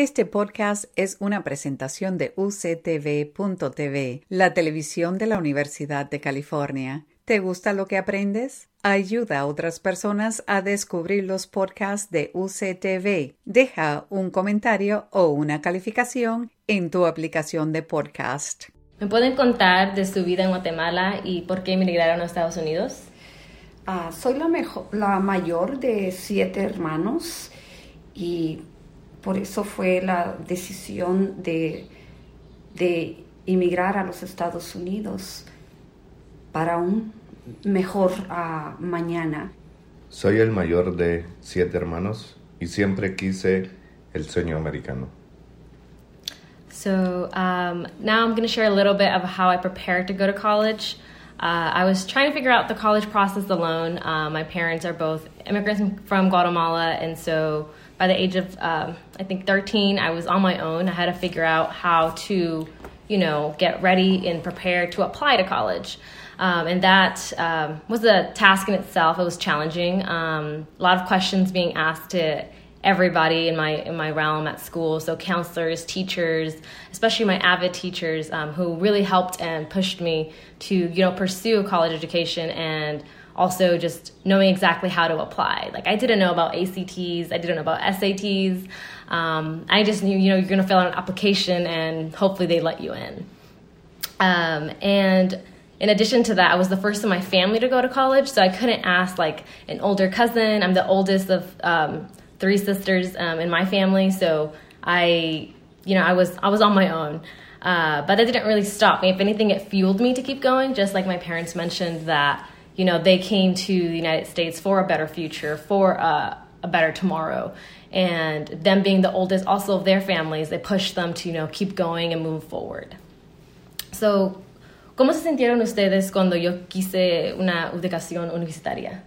Este podcast es una presentación de uctv.tv, la televisión de la Universidad de California. ¿Te gusta lo que aprendes? Ayuda a otras personas a descubrir los podcasts de UCTV. Deja un comentario o una calificación en tu aplicación de podcast. ¿Me pueden contar de su vida en Guatemala y por qué emigraron a Estados Unidos? Uh, soy la, mejor, la mayor de siete hermanos y por eso fue la decisión de, de emigrar a los Estados Unidos para un mejor uh, mañana. Soy el mayor de siete hermanos y siempre quise el sueño americano. So um, now I'm going to share a little bit of how I prepared to go to college. Uh, I was trying to figure out the college process alone. Uh, my parents are both immigrants from Guatemala, and so by the age of um, I think 13, I was on my own. I had to figure out how to, you know, get ready and prepare to apply to college. Um, and that um, was a task in itself. It was challenging. Um, a lot of questions being asked to everybody in my in my realm at school. So counselors, teachers, especially my avid teachers, um, who really helped and pushed me to you know pursue college education and also just knowing exactly how to apply. Like I didn't know about ACTs, I didn't know about SATs. Um, I just knew, you know, you're going to fill out an application and hopefully they let you in. Um, and in addition to that, I was the first in my family to go to college, so I couldn't ask like an older cousin. I'm the oldest of um, three sisters um, in my family, so I, you know, I was I was on my own. Uh, but that didn't really stop me. If anything, it fueled me to keep going. Just like my parents mentioned that you know, they came to the United States for a better future, for a, a better tomorrow. And them being the oldest also of their families, they pushed them to, you know, keep going and move forward. So, ¿cómo se sintieron ustedes cuando yo quise una educación universitaria?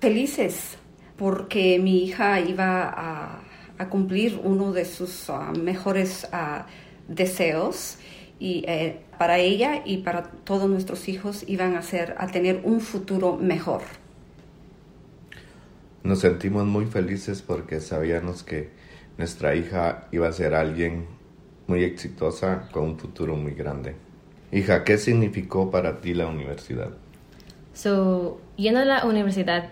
Felices, porque mi hija iba a, a cumplir uno de sus uh, mejores uh, deseos y eh, para ella y para todos nuestros hijos iban a ser a tener un futuro mejor. Nos sentimos muy felices porque sabíamos que nuestra hija iba a ser alguien muy exitosa con un futuro muy grande. Hija, ¿qué significó para ti la universidad? So, yendo a la universidad,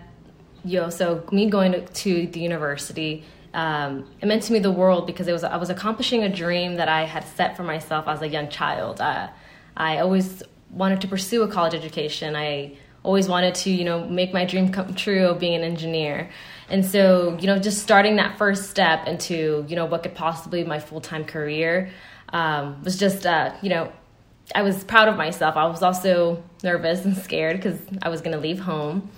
yo, so me going to the university, um, it meant to me the world because it was I was accomplishing a dream that I had set for myself as a young child. Uh, I always wanted to pursue a college education. I always wanted to, you know, make my dream come true of being an engineer. And so, you know, just starting that first step into, you know, what could possibly be my full time career um, was just, uh, you know, I was proud of myself. I was also nervous and scared because I was going to leave home.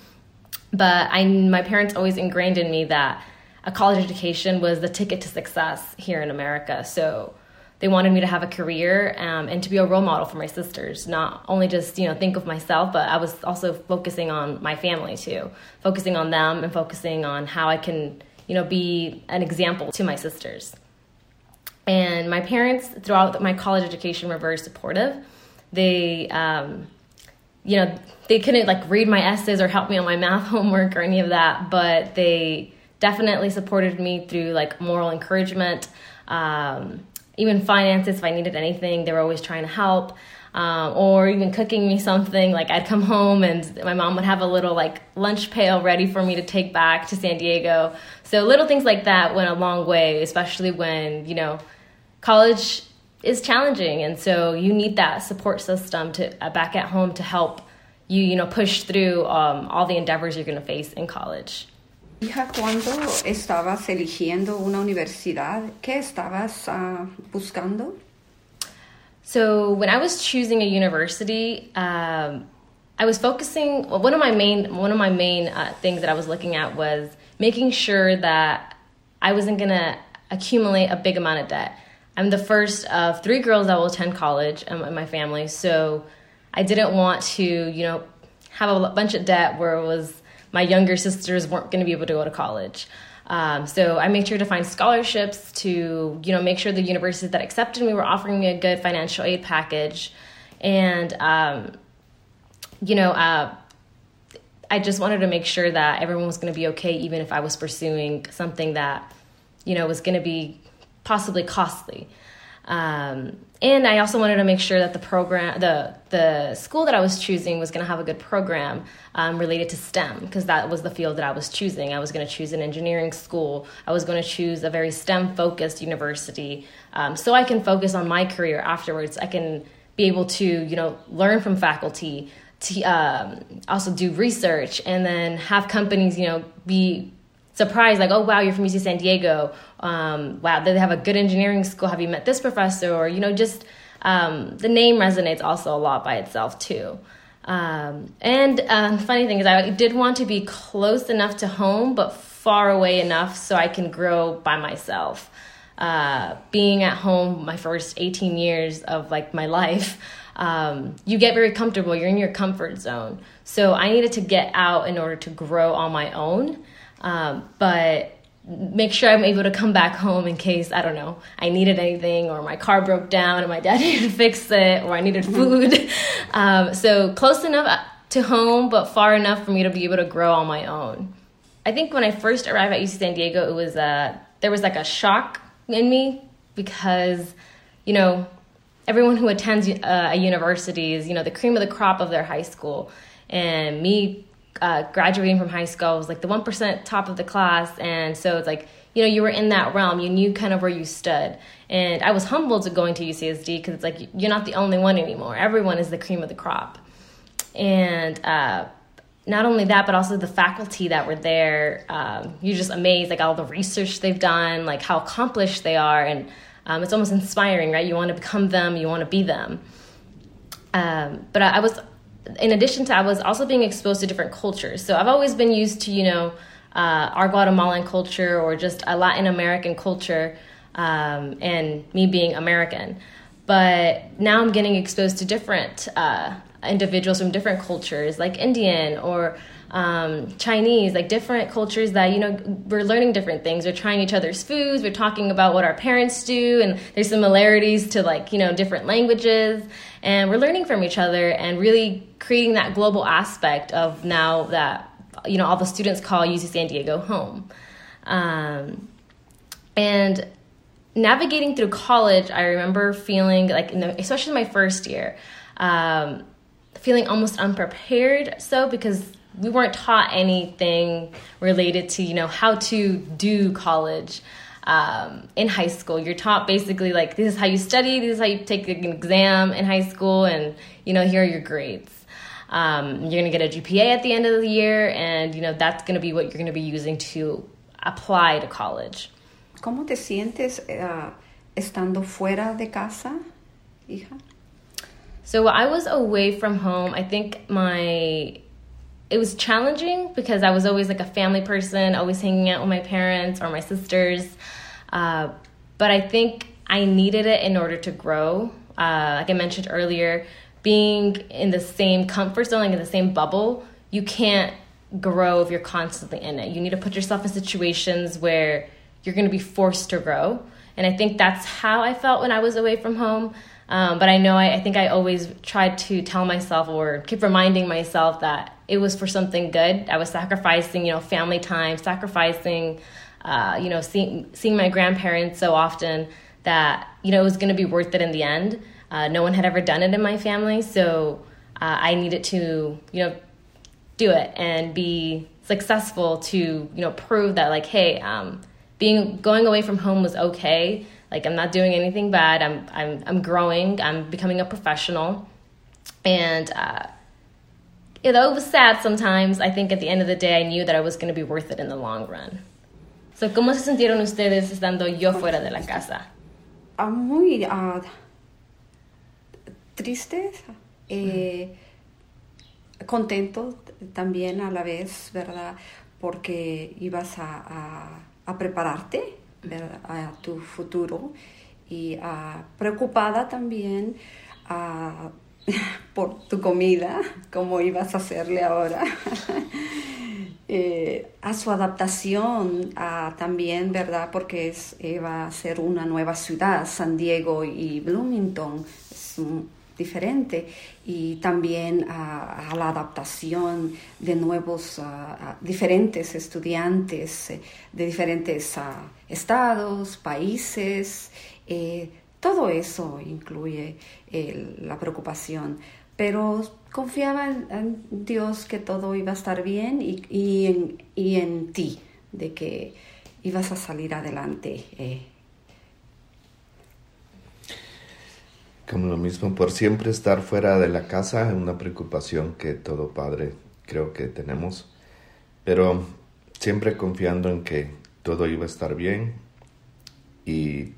But I, my parents always ingrained in me that a college education was the ticket to success here in America. So they wanted me to have a career um, and to be a role model for my sisters. Not only just you know think of myself, but I was also focusing on my family too, focusing on them and focusing on how I can you know be an example to my sisters. And my parents throughout my college education were very supportive. They um, you know they couldn't like read my essays or help me on my math homework or any of that, but they definitely supported me through like moral encouragement, um, even finances. If I needed anything, they were always trying to help. Um, or even cooking me something like I'd come home and my mom would have a little like lunch pail ready for me to take back to San Diego. So little things like that went a long way, especially when you know college is challenging, and so you need that support system to uh, back at home to help you you know push through um, all the endeavors you're going to face in college. Hija, cuando estabas eligiendo una universidad, ¿qué estabas uh, buscando? So when I was choosing a university, um, I was focusing. Well, one of my main one of my main uh, things that I was looking at was making sure that I wasn't gonna accumulate a big amount of debt. I'm the first of three girls that will attend college in my family, so I didn't want to, you know, have a bunch of debt where it was my younger sisters weren't going to be able to go to college. Um, so I made sure to find scholarships to, you know, make sure the universities that accepted me were offering me a good financial aid package, and um, you know, uh, I just wanted to make sure that everyone was going to be okay, even if I was pursuing something that, you know, was going to be possibly costly. Um, and I also wanted to make sure that the program, the the school that I was choosing was going to have a good program um, related to STEM because that was the field that I was choosing. I was going to choose an engineering school. I was going to choose a very STEM focused university, um, so I can focus on my career afterwards. I can be able to, you know, learn from faculty, to um, also do research, and then have companies, you know, be surprised like oh wow you're from uc san diego. Um, wow they have a good engineering school. Have you met this professor? Or you know just um, the name resonates also a lot by itself too. Um, and the funny thing is i did want to be close enough to home but far away enough so i can grow by myself. Uh, being at home my first 18 years of like my life um, you get very comfortable. You're in your comfort zone. So i needed to get out in order to grow on my own um, but make sure I'm able to come back home in case, I don't know, I needed anything or my car broke down and my dad needed to fix it or I needed food. um, so close enough to home, but far enough for me to be able to grow on my own. I think when I first arrived at UC San Diego, it was uh, there was like a shock in me because, you know, everyone who attends uh, a university is, you know, the cream of the crop of their high school. And me uh, graduating from high school, was like the 1% top of the class. And so it's like, you know, you were in that realm. You knew kind of where you stood. And I was humbled to going to UCSD because it's like, you're not the only one anymore. Everyone is the cream of the crop. And uh, not only that, but also the faculty that were there. Um, you're just amazed, like all the research they've done, like how accomplished they are. And um, it's almost inspiring, right? You want to become them, you want to be them. Um, but I, I was in addition to, I was also being exposed to different cultures. So I've always been used to, you know, uh, our Guatemalan culture or just a Latin American culture, um, and me being American. But now I'm getting exposed to different uh, individuals from different cultures, like Indian or um, Chinese, like different cultures that, you know, we're learning different things. We're trying each other's foods. We're talking about what our parents do, and there's similarities to, like, you know, different languages and we're learning from each other and really creating that global aspect of now that you know all the students call UC San Diego home. Um, and navigating through college, I remember feeling like, the, especially my first year, um, feeling almost unprepared. So because we weren't taught anything related to you know how to do college um, in high school. You're taught basically like this is how you study, this is how you take an exam in high school, and you know here are your grades. Um, you're gonna get a GPA at the end of the year, and you know that's gonna be what you're gonna be using to apply to college. ¿Cómo te sientes uh, estando fuera de casa, hija? So I was away from home. I think my it was challenging because I was always like a family person, always hanging out with my parents or my sisters. Uh, but I think I needed it in order to grow. Uh, like I mentioned earlier, being in the same comfort zone, like in the same bubble, you can't grow if you're constantly in it. You need to put yourself in situations where you're going to be forced to grow. And I think that's how I felt when I was away from home. Um, but I know I, I, think I always tried to tell myself or keep reminding myself that it was for something good. I was sacrificing, you know, family time, sacrificing, uh, you know, seeing, seeing my grandparents so often that, you know, it was going to be worth it in the end. Uh, no one had ever done it in my family. So uh, I needed to, you know, do it and be successful to, you know, prove that, like, hey, um, being going away from home was okay like I'm not doing anything bad. I'm I'm I'm growing. I'm becoming a professional, and although it was sad sometimes, I think at the end of the day I knew that I was going to be worth it in the long run. So, ¿cómo se sintieron ustedes estando yo fuera de la casa? Uh, muy uh, tristes, eh, contento también a la vez, ¿verdad? Porque ibas a, a, a prepararte a tu futuro y uh, preocupada también uh, por tu comida, como ibas a hacerle ahora, eh, a su adaptación uh, también, ¿verdad? Porque es, va a ser una nueva ciudad, San Diego y Bloomington, es diferente y también a, la adaptación de nuevos, diferentes estudiantes eh, de diferentes estados, países. Eh, todo eso incluye la preocupación, pero confiaba en, Dios que todo iba a estar bien y, en, ti, de que ibas a salir adelante. Eh, Como lo mismo, por siempre estar fuera de la casa es una preocupación que todo padre creo que tenemos, pero siempre confiando en que todo iba a estar bien y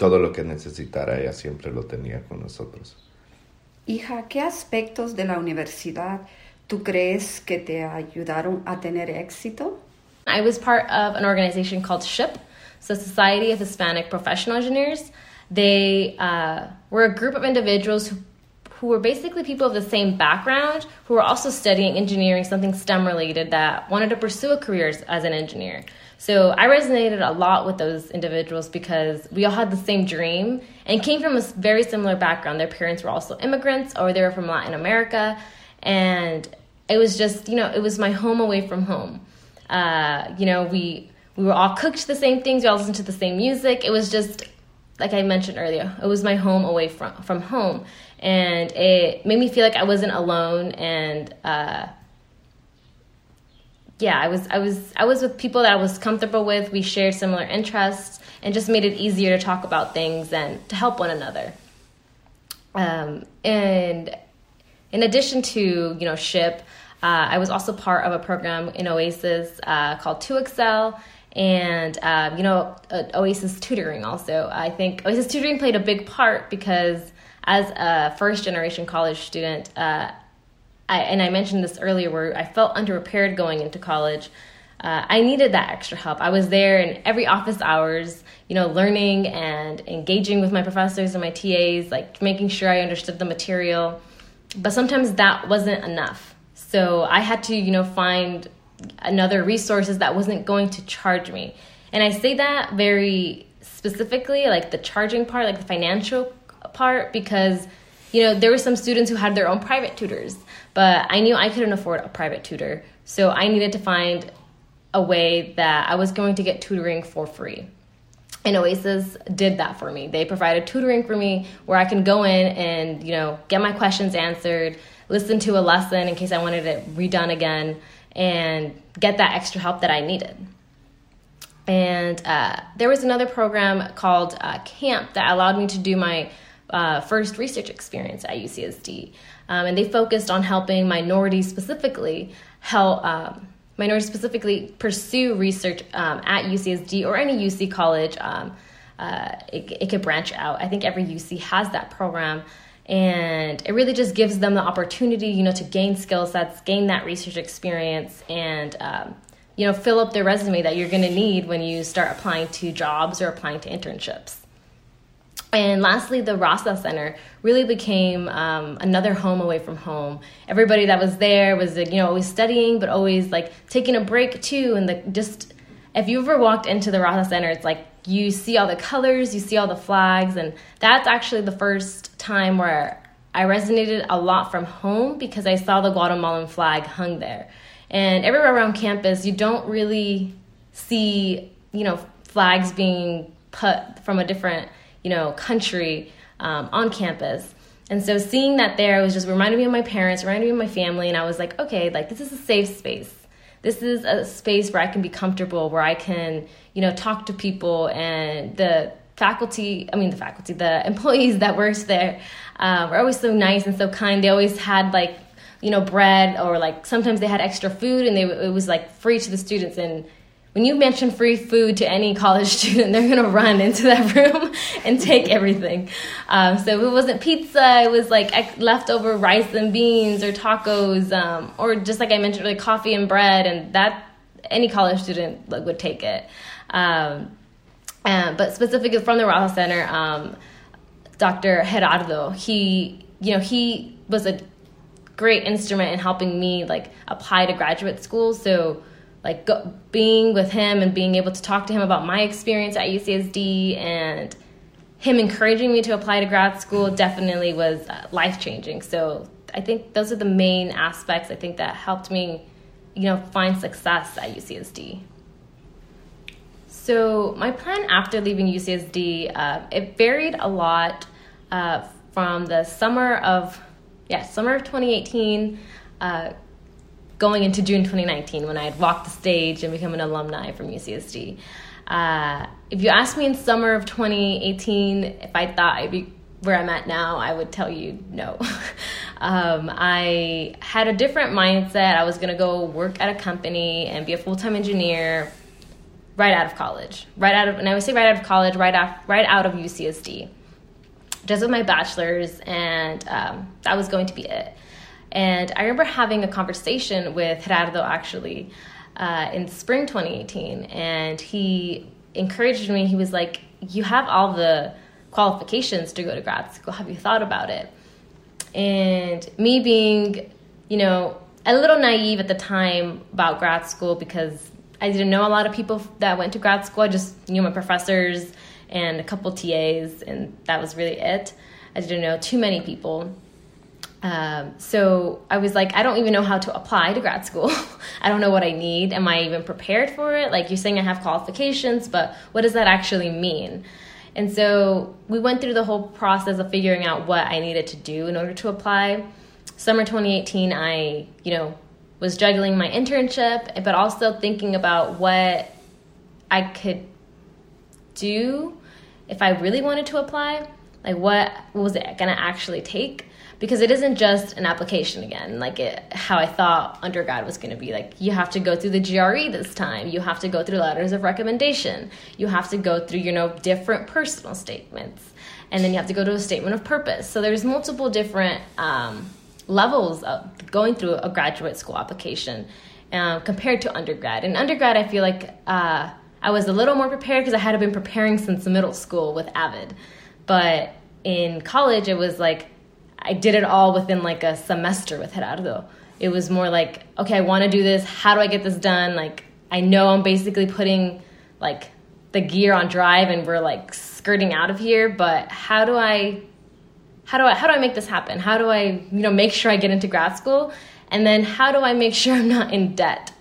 todo lo que necesitara ella siempre lo tenía con nosotros. Hija, ¿qué aspectos de la universidad tú crees que te ayudaron a tener éxito? I was part of an organization called SHIP, so Society of Hispanic Professional Engineers. They uh, were a group of individuals who, who were basically people of the same background who were also studying engineering, something STEM related, that wanted to pursue a career as, an engineer. So I resonated a lot with those individuals because we all had the same dream and came from a very similar background. Their parents were also immigrants or they were from Latin America. And it was just, you know, it was my home away from home. Uh, you know, we we were all cooked the same things, we all listened to the same music. It was just like I mentioned earlier, it was my home away from from home, and it made me feel like I wasn't alone. And uh, yeah, I was I was I was with people that I was comfortable with. We shared similar interests, and just made it easier to talk about things and to help one another. Um, and in addition to you know SHPE. Uh, I was also part of a program in Oasis uh, called 2Excel, and um, you know uh, oasis tutoring also. I think oasis tutoring played a big part because as a first generation college student uh, I, and i mentioned this earlier where i felt underprepared going into college uh, i needed that extra help. I was there in every office hours you know learning and engaging with my professors and my tas like making sure i understood the material. But sometimes that wasn't enough. So i had to you know find another resources that wasn't going to charge me. And I say that very specifically, like the charging part, like the financial part, because you know there were some students who had their own private tutors, but I knew I couldn't afford a private tutor, so I needed to find a way that I was going to get tutoring for free. And Oasis did that for me. They provided tutoring for me where I can go in and, you know, get my questions answered, listen to a lesson in case I wanted it redone again, and get that extra help that I needed. And uh, there was another program called uh, CAMP that allowed me to do my uh, first research experience at UCSD. Um, and they focused on helping minorities specifically help um, minorities specifically pursue research um, at UCSD or any UC college. Um, uh, it, it could branch out. I think every UC has that program and it really just gives them the opportunity you know to gain skill sets gain that research experience and um, you know fill up their resume that you're going to need when you start applying to jobs or applying to internships. And lastly the Raza center really became um, another home away from home. Everybody that was there was you know always studying but always like taking a break too and the just if you ever walked into the Raza center it's like you see all the colors, you see all the flags, and that's actually the first time where I resonated a lot from home because I saw the Guatemalan flag hung there. And everywhere around campus, you don't really see, you know, flags being put from a different, you know, country um, on campus. And so seeing that there was just reminded me of my parents, reminded me of my family, and I was like, okay, like this is a safe space this is a space where I can be comfortable, where I can, you know, talk to people and the faculty, I mean, the faculty, the employees that works there uh, were always so nice and so kind. They always had like, you know, bread or like sometimes they had extra food and they, it was like free to the students. And when you mention free food to any college student, they're gonna run into that room and take everything. Um, so it wasn't pizza; it was like leftover rice and beans or tacos, um, or just like I mentioned, like coffee and bread, and that any college student like, would take it. Um, and, but specifically from the Raza Center, um, Dr. Gerardo, he you know he was a great instrument in helping me like apply to graduate school. So like go, being with him and being able to talk to him about my experience at UCSD and him encouraging me to apply to grad school definitely was uh, life changing. So I think those are the main aspects I think that helped me, you know, find success at UCSD. So my plan after leaving UCSD, uh, it varied a lot uh, from the summer of, yeah, summer of 2018, uh, going into June 2019 when I had walked the stage and become an alumni from UCSD. Uh, if you asked me in summer of 2018 if I thought I'd be where I'm at now, I would tell you no. um, I had a different mindset. I was going to go work at a company and be a full time engineer right out of college. Right out of, and I would say right out of college, right out, right out of UCSD. Just with my bachelor's, and um, that was going to be it. And I remember having a conversation with Gerardo actually uh, in spring 2018, and he encouraged me. He was like, "You have all the qualifications to go to grad school. Have you thought about it?" And me being, you know, a little naive at the time about grad school because I didn't know a lot of people that went to grad school. I just knew my professors and a couple TAs, and that was really it. I didn't know too many people. Um, so I was like, I don't even know how to apply to grad school. I don't know what I need. Am I even prepared for it? Like you're saying, I have qualifications, but what does that actually mean? And so we went through the whole process of figuring out what I needed to do in order to apply. Summer 2018, I, you know, was juggling my internship, but also thinking about what I could do if I really wanted to apply. Like, what, was it going to actually take? because it isn't just an application again. Like it, how i thought undergrad was going to be. Like you have to go through the gre this time. You have to go through letters of recommendation. You have to go through you know different personal statements. And then you have to go to a statement of purpose. So there's multiple different um, levels of going through a graduate school application uh, compared to undergrad. In undergrad i feel like uh, i was a little more prepared because i had been preparing since middle school with avid but in college it was like I did it all within like a semester with Gerardo. It was more like, okay, I want to do this. How do I get this done? Like, I know I'm basically putting like the gear on drive and we're like skirting out of here, but how do I how do I how do I make this happen? How do I, you know, make sure I get into grad school? And then how do I make sure I'm not in debt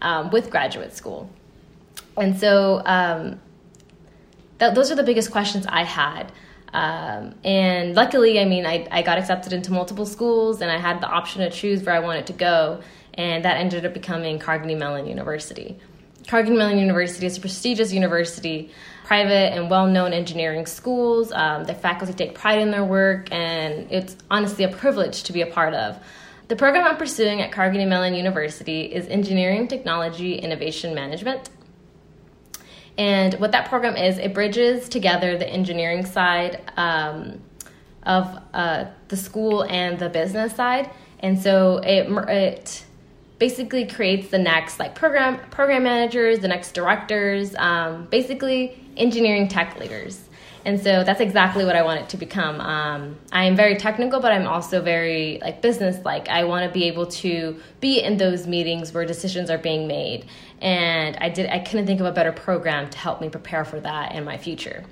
um, with graduate school? And so um, that, those are the biggest questions I had. Um, and luckily, I mean, I, I got accepted into multiple schools and I had the option to choose where I wanted to go. And that ended up becoming Carnegie Mellon University. Carnegie Mellon University is a prestigious university, private and well known engineering schools. Um, the faculty take pride in their work, and it's honestly a privilege to be a part of. The program I'm pursuing at Carnegie Mellon University is Engineering Technology Innovation Management. And what that program is, it bridges together the engineering side um, of uh, the school and the business side. And so it, it basically creates the next like program program managers, the next directors, um, basically engineering tech leaders. And so that's exactly what I want it to become. Um, I am very technical, but I'm also very like business like. I want to be able to be in those meetings where decisions are being made and I did I couldn't think of a better program to help me prepare for that in my future.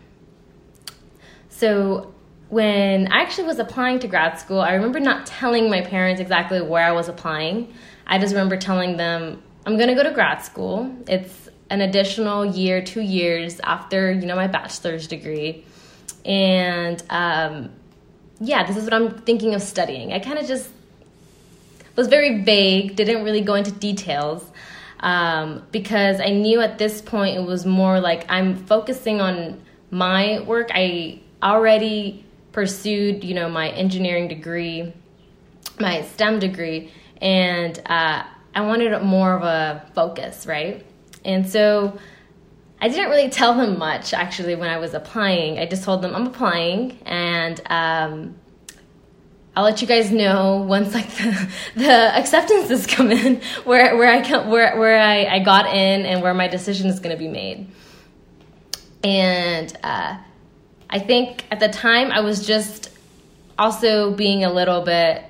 So when I actually was applying to grad school, I remember not telling my parents exactly where I was applying. I just remember telling them I'm going to go to grad school. It's an additional year, two years after you know my bachelor's degree, and um, yeah, this is what I'm thinking of studying. I kind of just was very vague, didn't really go into details um, because I knew at this point it was more like I'm focusing on my work. I already pursued, you know, my engineering degree, my STEM degree, and uh, I wanted more of a focus, right? And so I didn't really tell them much actually when I was applying. I just told them I'm applying and um, I'll let you guys know once like the, the acceptances come in where where I where where I, I got in and where my decision is going to be made. And uh, I think at the time I was just also being a little bit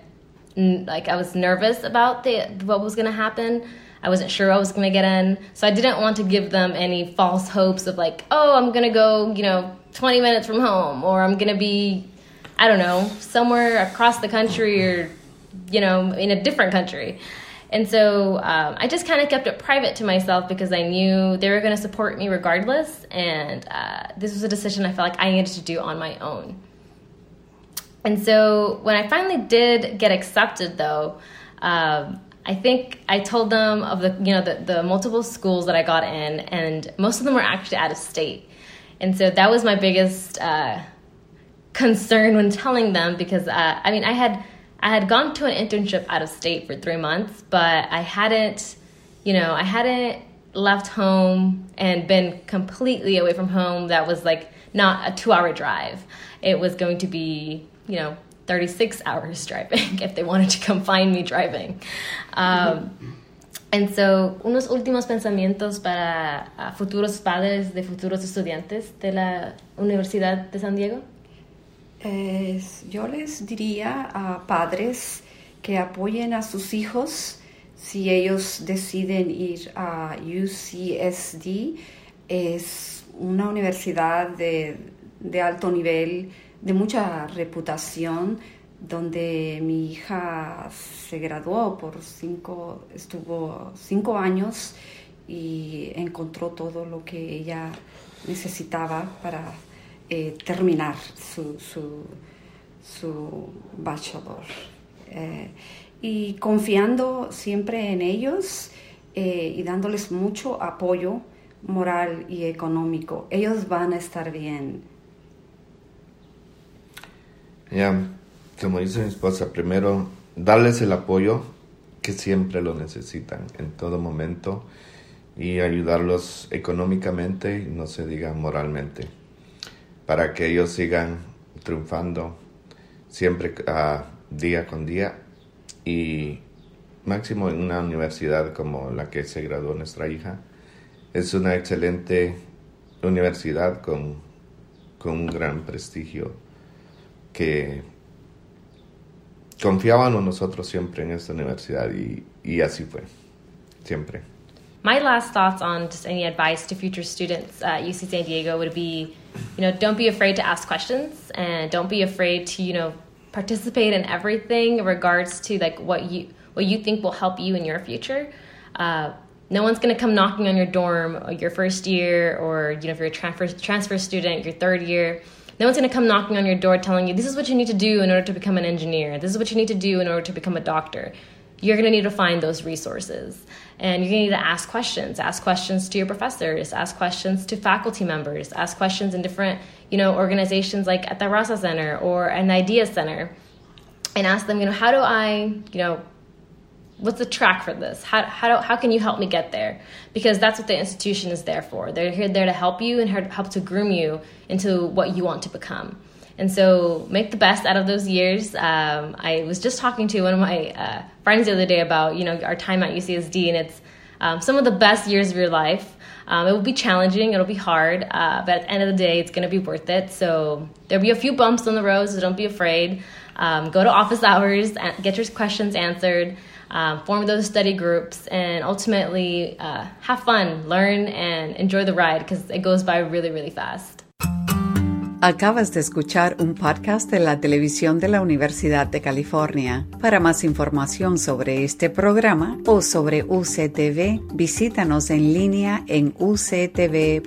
like I was nervous about the what was going to happen. I wasn't sure I was going to get in. So I didn't want to give them any false hopes of like, oh, I'm going to go, you know, 20 minutes from home or I'm going to be, I don't know, somewhere across the country or, you know, in a different country. And so um, I just kind of kept it private to myself because I knew they were going to support me regardless. And uh, this was a decision I felt like I needed to do on my own. And so when I finally did get accepted, though, um, I think I told them of the you know the, the multiple schools that I got in, and most of them were actually out of state. And so that was my biggest uh, concern when telling them because uh, I mean I had I had gone to an internship out of state for three months, but I hadn't you know I hadn't left home and been completely away from home. That was like not a two hour drive. It was going to be you know 36 hours driving if they wanted to come find me driving. Um, and so, unos últimos pensamientos para uh, futuros padres de futuros estudiantes de la Universidad de San Diego. Es, yo les diría a padres que apoyen a sus hijos si ellos deciden ir a UCSD. Es una universidad de, de alto nivel de mucha reputación, donde mi hija se graduó por cinco, estuvo cinco años y encontró todo lo que ella necesitaba para eh, terminar su, su, bachelor. Eh, y confiando siempre en ellos eh, y dándoles mucho apoyo moral y económico, ellos van a estar bien ya, como dice mi esposa, primero darles el apoyo que siempre lo necesitan en todo momento y ayudarlos económicamente y no se diga moralmente para que ellos sigan triunfando siempre uh, día con día y máximo en una universidad como la que se graduó nuestra hija. Es una excelente universidad con, con un gran prestigio que confiaban en nosotros siempre en esta universidad y, y así fue, siempre. My last thoughts on just any advice to future students at UC San Diego would be, you know, don't be afraid to ask questions and don't be afraid to, you know, participate in everything in regards to like what you what you think will help you in your future. Uh, no one's going to come knocking on your dorm your first year or you know if you're a transfer transfer student your third year no one's going to come knocking on your door telling you, this is what you need to do in order to become an engineer. This is what you need to do in order to become a doctor. You're going to need to find those resources. And you're going to need to ask questions. Ask questions to your professors. Ask questions to faculty members. Ask questions in different, you know, organizations like at the Raza Center or an Idea Center. And ask them, you know, how do I, you know, what's the track for this? How, how, do, how can you help me get there? Because that's what the institution is there for. They're here there to help you and help to groom you into what you want to become. And so make the best out of those years. Um, i was just talking to one of my uh, friends the other day about you know our time at ucsd and it's um, some of the best years of your life. Um, it will be challenging it'll be hard uh, but at the end of the day it's going to be worth it. So there'll be a few bumps on the road so don't be afraid. Um, go to office hours and get your questions answered um, form those study groups, and ultimately uh, have fun, learn, and enjoy the ride because it goes by really, really fast. Acabas de escuchar un podcast de la televisión de la Universidad de California. Para más información sobre este programa o sobre UCTV, visítanos en línea en uctv.tv.